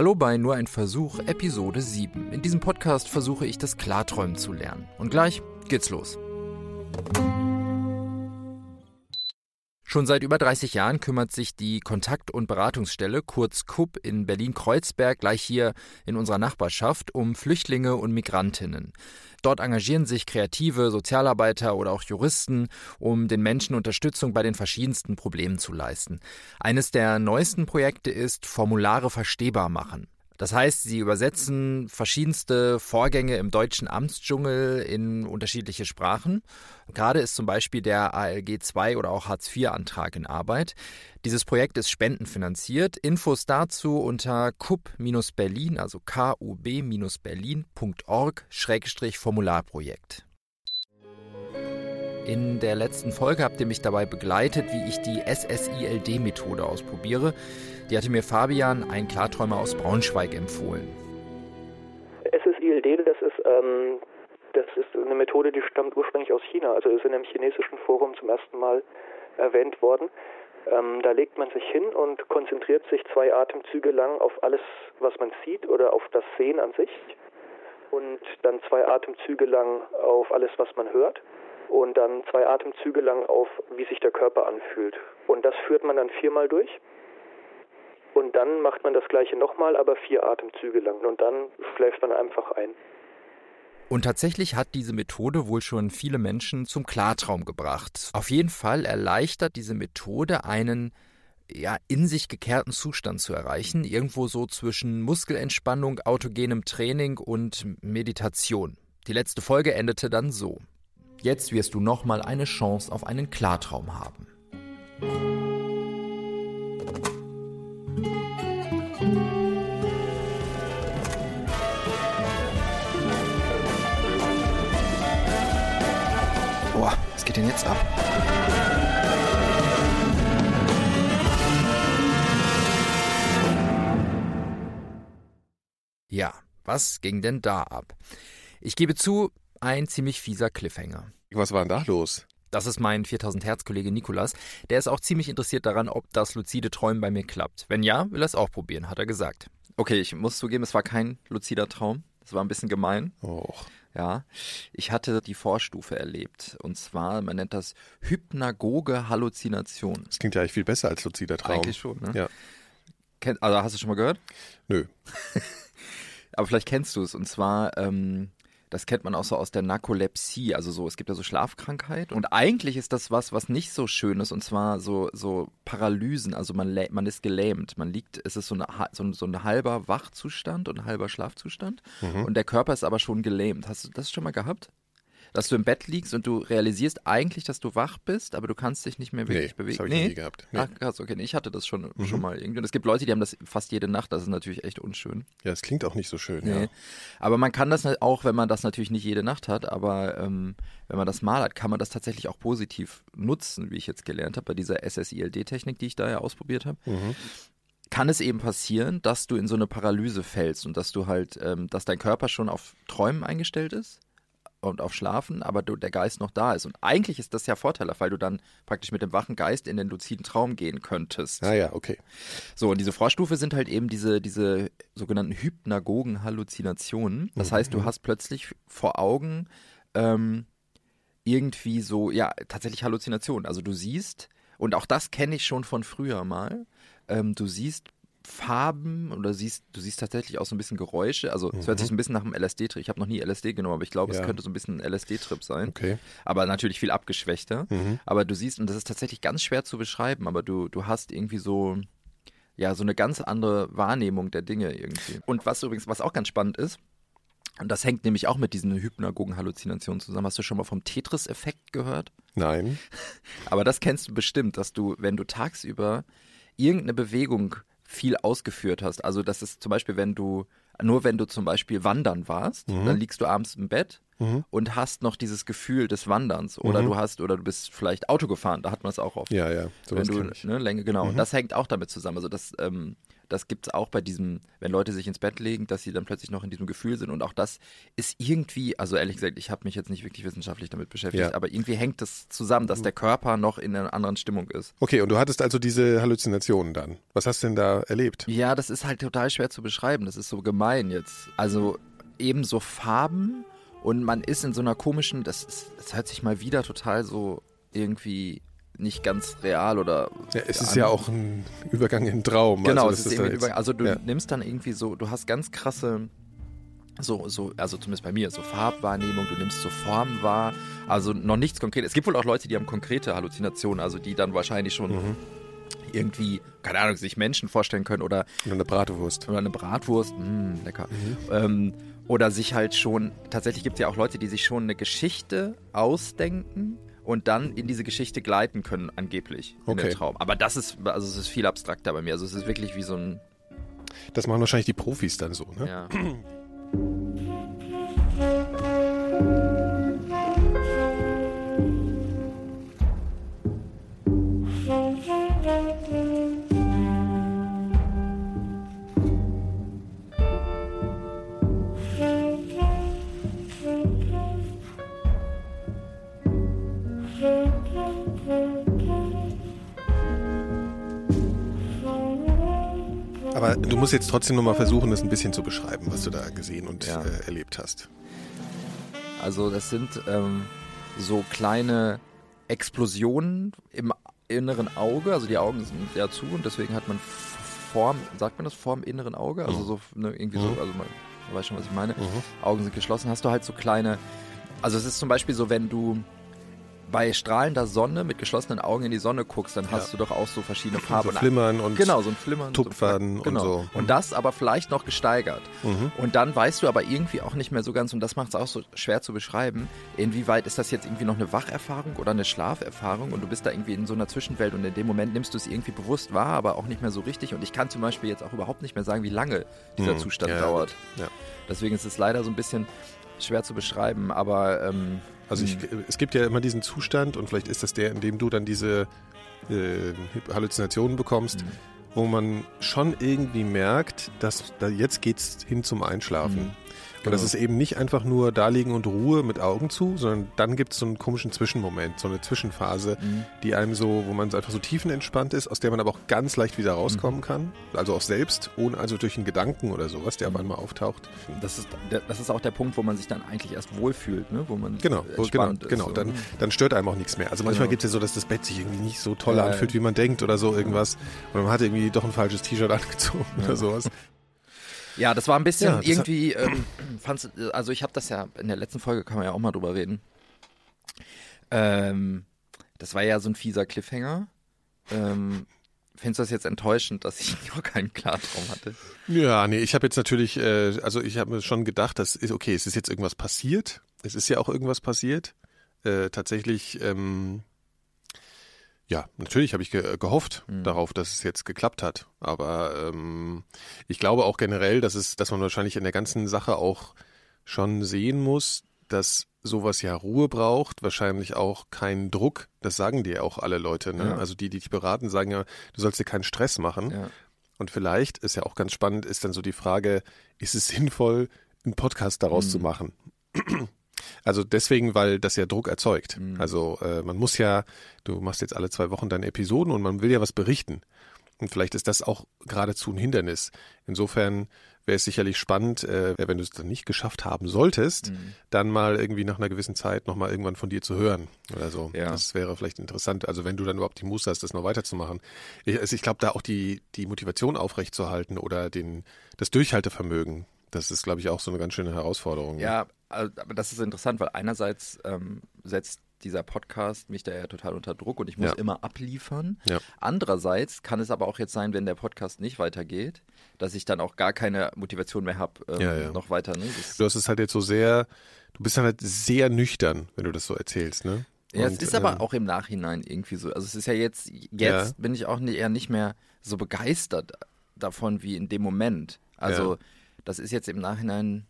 Hallo bei Nur ein Versuch, Episode 7. In diesem Podcast versuche ich das Klarträumen zu lernen. Und gleich geht's los. Schon seit über 30 Jahren kümmert sich die Kontakt- und Beratungsstelle, kurz KUB, in Berlin-Kreuzberg, gleich hier in unserer Nachbarschaft, um Flüchtlinge und Migrantinnen. Dort engagieren sich Kreative, Sozialarbeiter oder auch Juristen, um den Menschen Unterstützung bei den verschiedensten Problemen zu leisten. Eines der neuesten Projekte ist Formulare verstehbar machen. Das heißt, sie übersetzen verschiedenste Vorgänge im deutschen Amtsdschungel in unterschiedliche Sprachen. Gerade ist zum Beispiel der ALG II oder auch Hartz IV-Antrag in Arbeit. Dieses Projekt ist spendenfinanziert. Infos dazu unter kub-berlin, also kub-berlin.org-formularprojekt. In der letzten Folge habt ihr mich dabei begleitet, wie ich die SSILD-Methode ausprobiere. Die hatte mir Fabian, ein Klarträumer aus Braunschweig, empfohlen. SSILD, das ist, ähm, das ist eine Methode, die stammt ursprünglich aus China, also ist in einem chinesischen Forum zum ersten Mal erwähnt worden. Ähm, da legt man sich hin und konzentriert sich zwei Atemzüge lang auf alles, was man sieht oder auf das Sehen an sich und dann zwei Atemzüge lang auf alles, was man hört und dann zwei Atemzüge lang auf, wie sich der Körper anfühlt. Und das führt man dann viermal durch. Und dann macht man das gleiche nochmal, aber vier Atemzüge lang. Und dann schläft man einfach ein. Und tatsächlich hat diese Methode wohl schon viele Menschen zum Klartraum gebracht. Auf jeden Fall erleichtert diese Methode einen ja, in sich gekehrten Zustand zu erreichen, irgendwo so zwischen Muskelentspannung, autogenem Training und Meditation. Die letzte Folge endete dann so. Jetzt wirst du nochmal eine Chance auf einen Klartraum haben. Boah, was geht denn jetzt ab? Ja, was ging denn da ab? Ich gebe zu, ein ziemlich fieser Cliffhanger. Was war denn da los? Das ist mein 4000 Hertz Kollege Nikolas. Der ist auch ziemlich interessiert daran, ob das luzide Träumen bei mir klappt. Wenn ja, will er es auch probieren, hat er gesagt. Okay, ich muss zugeben, es war kein luzider Traum. Das war ein bisschen gemein. Och. Ja, ich hatte die Vorstufe erlebt. Und zwar, man nennt das hypnagoge Halluzination. Das klingt ja eigentlich viel besser als luzider Traum. Eigentlich schon, ne? Ja. Ken also hast du schon mal gehört? Nö. Aber vielleicht kennst du es. Und zwar, ähm, das kennt man auch so aus der Narkolepsie, also so, es gibt ja so Schlafkrankheit. Und eigentlich ist das was, was nicht so schön ist, und zwar so, so Paralysen, also man, man ist gelähmt. Man liegt, es ist so, eine, so, ein, so ein halber Wachzustand und ein halber Schlafzustand. Mhm. Und der Körper ist aber schon gelähmt. Hast du das schon mal gehabt? Dass du im Bett liegst und du realisierst eigentlich, dass du wach bist, aber du kannst dich nicht mehr wirklich nee, bewegen. Das habe ich nee? nie gehabt. Nee. Ach krass, okay. Ich hatte das schon, mhm. schon mal irgendwie. Und es gibt Leute, die haben das fast jede Nacht. Das ist natürlich echt unschön. Ja, es klingt auch nicht so schön. Nee. Ja. Aber man kann das auch, wenn man das natürlich nicht jede Nacht hat, aber ähm, wenn man das mal hat, kann man das tatsächlich auch positiv nutzen, wie ich jetzt gelernt habe, bei dieser SSILD-Technik, die ich da ja ausprobiert habe. Mhm kann es eben passieren, dass du in so eine Paralyse fällst und dass du halt, ähm, dass dein Körper schon auf Träumen eingestellt ist und auf Schlafen, aber du, der Geist noch da ist. Und eigentlich ist das ja vorteilhaft, weil du dann praktisch mit dem wachen Geist in den luziden Traum gehen könntest. Ah ja, okay. So, und diese Vorstufe sind halt eben diese, diese sogenannten hypnagogen Halluzinationen. Das mhm. heißt, du hast plötzlich vor Augen ähm, irgendwie so, ja, tatsächlich Halluzinationen. Also du siehst, und auch das kenne ich schon von früher mal, ähm, du siehst Farben oder siehst, du siehst tatsächlich auch so ein bisschen Geräusche. Also es hört sich so ein bisschen nach einem LSD-Trip. Ich habe noch nie LSD genommen, aber ich glaube, ja. es könnte so ein bisschen ein LSD-Trip sein. Okay. Aber natürlich viel abgeschwächter. Mhm. Aber du siehst, und das ist tatsächlich ganz schwer zu beschreiben, aber du, du hast irgendwie so, ja, so eine ganz andere Wahrnehmung der Dinge irgendwie. Und was übrigens, was auch ganz spannend ist, und das hängt nämlich auch mit diesen hypnagogen Halluzinationen zusammen. Hast du schon mal vom Tetris-Effekt gehört? Nein. Aber das kennst du bestimmt, dass du, wenn du tagsüber irgendeine Bewegung viel ausgeführt hast. Also das ist zum Beispiel, wenn du, nur wenn du zum Beispiel wandern warst, mhm. dann liegst du abends im Bett mhm. und hast noch dieses Gefühl des Wanderns. Oder mhm. du hast, oder du bist vielleicht Auto gefahren, da hat man es auch oft. Ja, ja. wenn du, ne, Länge, genau. Und mhm. das hängt auch damit zusammen. Also das, ähm, das gibt es auch bei diesem, wenn Leute sich ins Bett legen, dass sie dann plötzlich noch in diesem Gefühl sind. Und auch das ist irgendwie, also ehrlich gesagt, ich habe mich jetzt nicht wirklich wissenschaftlich damit beschäftigt, Ja. aber irgendwie hängt das zusammen, dass der Körper noch in einer anderen Stimmung ist. Okay, und du hattest also diese Halluzinationen dann. Was hast du denn da erlebt? Ja, das ist halt total schwer zu beschreiben. Das ist so gemein jetzt. Also eben so Farben und man ist in so einer komischen, das, ist, das hört sich mal wieder total so irgendwie nicht ganz real oder. Ja, es ist an. ja auch ein Übergang in den Traum. Genau, also, es ist da eben jetzt- über, also du ja. nimmst dann irgendwie so, du hast ganz krasse, so, so, also zumindest bei mir, so Farbwahrnehmung, du nimmst so Formen wahr, also noch nichts Konkretes. Es gibt wohl auch Leute, die haben konkrete Halluzinationen, also die dann wahrscheinlich schon Mhm. irgendwie, keine Ahnung, sich Menschen vorstellen können oder Und eine Bratwurst. oder eine Bratwurst, mh, lecker. Mhm. Ähm, oder sich halt schon, tatsächlich gibt es ja auch Leute, die sich schon eine Geschichte ausdenken und dann in diese Geschichte gleiten können, angeblich, in Okay. den Traum. Aber das ist, also es ist viel abstrakter bei mir. Also es ist wirklich wie so ein, Das machen wahrscheinlich die Profis dann so, ne? ja. Aber du musst jetzt trotzdem nochmal versuchen, das ein bisschen zu beschreiben, was du da gesehen und Ja. äh, erlebt hast. Also das sind ähm, so kleine Explosionen im inneren Auge. Also die Augen sind ja zu und deswegen hat man Form, sagt man das, Form inneren Auge? Also so ne, irgendwie so, Mhm. also man, man weiß schon, was ich meine. Augen sind geschlossen. Hast du halt so kleine, also es ist zum Beispiel so, wenn du bei strahlender Sonne mit geschlossenen Augen in die Sonne guckst, dann hast du doch auch so verschiedene Farben. So Flimmern und Genau, so ein Flimmern. Tupfern so, und genau. so. Mhm. Und das aber vielleicht noch gesteigert. Und dann weißt du aber irgendwie auch nicht mehr so ganz, und das macht es auch so schwer zu beschreiben, inwieweit ist das jetzt irgendwie noch eine Wacherfahrung oder eine Schlaferfahrung und du bist da irgendwie in so einer Zwischenwelt und in dem Moment nimmst du es irgendwie bewusst wahr, aber auch nicht mehr so richtig. Und ich kann zum Beispiel jetzt auch überhaupt nicht mehr sagen, wie lange dieser Mhm. Zustand Ja, dauert. Ja. Deswegen ist es leider so ein bisschen schwer zu beschreiben, aber ähm, Also ich, es gibt ja immer diesen Zustand und vielleicht ist das der, in dem du dann diese äh, Halluzinationen bekommst, Mhm. wo man schon irgendwie merkt, dass da jetzt geht's hin zum Einschlafen. Mhm. Und das Genau. ist eben nicht einfach nur da liegen und Ruhe mit Augen zu, sondern dann gibt es so einen komischen Zwischenmoment, so eine Zwischenphase, Mhm. die einem so, wo man so einfach so tiefenentspannt ist, aus der man aber auch ganz leicht wieder Mhm. rauskommen kann. Also auch selbst, ohne also durch einen Gedanken oder sowas, der auf Mhm. einmal auftaucht. das ist, das ist auch der Punkt, wo man sich dann eigentlich erst wohlfühlt, ne? wo man Genau, genau, ist. genau. so. Dann, dann stört einem auch nichts mehr. Also manchmal Genau. gibt es ja so, dass das Bett sich irgendwie nicht so toll Ja, anfühlt, ja. wie man denkt oder so irgendwas. Und man hat irgendwie doch ein falsches T-Shirt angezogen oder sowas. Ja, das war ein bisschen Ja, irgendwie, ähm, fand's, also ich habe das ja, in der letzten Folge kann man ja auch mal drüber reden. Ähm, das war ja so ein fieser Cliffhanger. Ähm, findest du das jetzt enttäuschend, dass ich noch keinen Klartraum hatte? Ja, nee, ich habe jetzt natürlich, äh, also ich habe mir schon gedacht, das ist okay, es ist jetzt irgendwas passiert. Es ist ja auch irgendwas passiert. Äh, tatsächlich, ähm, ja, natürlich habe ich ge gehofft Mhm. darauf, dass es jetzt geklappt hat. Aber ähm, ich glaube auch generell, dass es, dass man wahrscheinlich in der ganzen Sache auch schon sehen muss, dass sowas ja Ruhe braucht, wahrscheinlich auch keinen Druck. Das sagen dir auch alle Leute. Ne? Ja. Also die, die dich beraten, sagen ja, du sollst dir keinen Stress machen. Ja. Und vielleicht ist ja auch ganz spannend, ist dann so die Frage, ist es sinnvoll, einen Podcast daraus Mhm. zu machen? Also deswegen, weil das ja Druck erzeugt. Mhm. Also äh, man muss ja, du machst jetzt alle zwei Wochen deine Episoden und man will ja was berichten. Und vielleicht ist das auch geradezu ein Hindernis. Insofern wäre es sicherlich spannend, äh, wenn du es dann nicht geschafft haben solltest, Mhm. dann mal irgendwie nach einer gewissen Zeit nochmal irgendwann von dir zu hören oder so. Ja. Das wäre vielleicht interessant. Also wenn du dann überhaupt die Muße hast, das noch weiterzumachen. Ich, also ich glaube, da auch die, die Motivation aufrechtzuerhalten oder den, das Durchhaltevermögen, das ist, glaube ich, auch so eine ganz schöne Herausforderung. Ja, also, aber das ist interessant, weil einerseits ähm, setzt dieser Podcast mich da ja total unter Druck und ich muss Ja. immer abliefern. Ja. Andererseits kann es aber auch jetzt sein, wenn der Podcast nicht weitergeht, dass ich dann auch gar keine Motivation mehr habe, ähm, Ja, noch weiter. Ne? Du hast es halt jetzt so sehr, du bist dann halt sehr nüchtern, wenn du das so erzählst, ne? ja, es Und, ist aber ähm, auch im Nachhinein irgendwie so. Also es ist ja jetzt, jetzt bin ich auch nicht, eher nicht mehr so begeistert davon wie in dem Moment. Also. Das ist jetzt im Nachhinein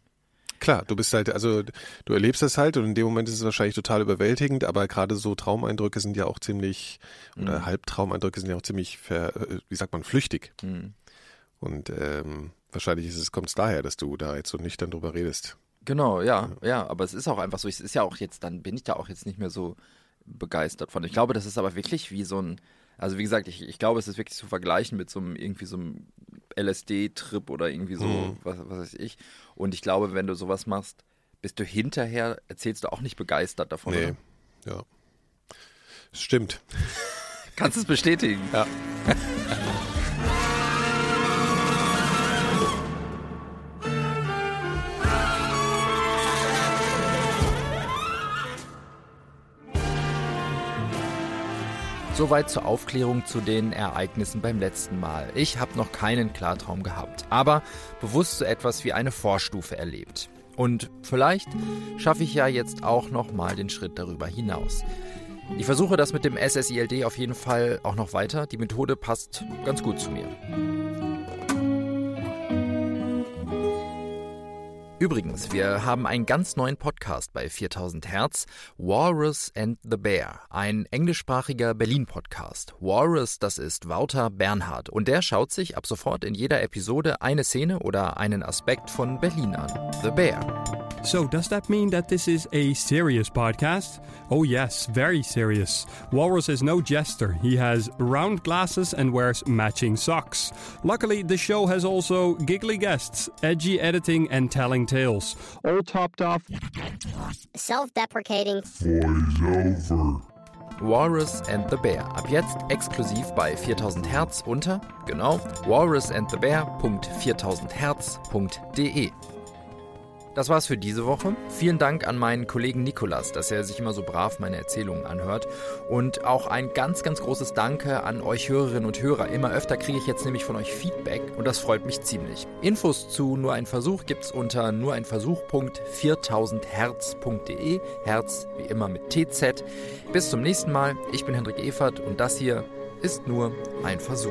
Klar, du bist halt, also du erlebst das halt und in dem Moment ist es wahrscheinlich total überwältigend, aber gerade so Traumeindrücke sind ja auch ziemlich, oder Mhm. Halbtraumeindrücke sind ja auch ziemlich, ver, äh, wie sagt man, flüchtig. hm, Und ähm, wahrscheinlich ist es, kommt es daher, dass du da jetzt so nüchtern drüber redest. Genau, ja, ja, aber es ist auch einfach so, es ist ja auch jetzt, dann bin ich da auch jetzt nicht mehr so begeistert von. Ich glaube, das ist aber wirklich wie so ein, also wie gesagt, ich, ich glaube, es ist wirklich zu vergleichen mit so einem irgendwie so einem LSD-Trip oder irgendwie so, mhm. was, was weiß ich. Und ich glaube, wenn du sowas machst, bist du hinterher, erzählst du auch nicht begeistert davon. Nee, oder? ja. Stimmt. Kannst du es bestätigen? Ja. Soweit zur Aufklärung zu den Ereignissen beim letzten Mal. Ich habe noch keinen Klartraum gehabt, aber bewusst so etwas wie eine Vorstufe erlebt. Und vielleicht schaffe ich ja jetzt auch noch mal den Schritt darüber hinaus. Ich versuche das mit dem SSILD auf jeden Fall auch noch weiter. Die Methode passt ganz gut zu mir. Übrigens, wir haben einen ganz neuen Podcast bei 4000 Hertz, Walrus and the Bear, ein englischsprachiger Berlin-Podcast. Walrus, das ist Wouter Bernhard und der schaut sich ab sofort in jeder Episode eine Szene oder einen Aspekt von Berlin an. The Bear. So, does that mean that this is a serious podcast? Oh, yes, very serious. Walrus is no jester. He has round glasses and wears matching socks. Luckily, the show has also giggly guests, edgy editing, and telling tales. All topped off. Self deprecating. Voiceover. Walrus and the Bear. Ab jetzt exklusiv bei 4000 Hertz unter, genau, walrusandthebear.4000herz.de. Das war's für diese Woche. Vielen Dank an meinen Kollegen Nikolas, dass er sich immer so brav meine Erzählungen anhört. Und auch ein ganz, ganz großes Danke an euch Hörerinnen und Hörer. Immer öfter kriege ich jetzt nämlich von euch Feedback und das freut mich ziemlich. Infos zu Nur ein Versuch gibt's unter nureinversuch.4000herz.de. Herz wie immer mit TZ. Bis zum nächsten Mal. Ich bin Hendrik Evert und das hier ist nur ein Versuch.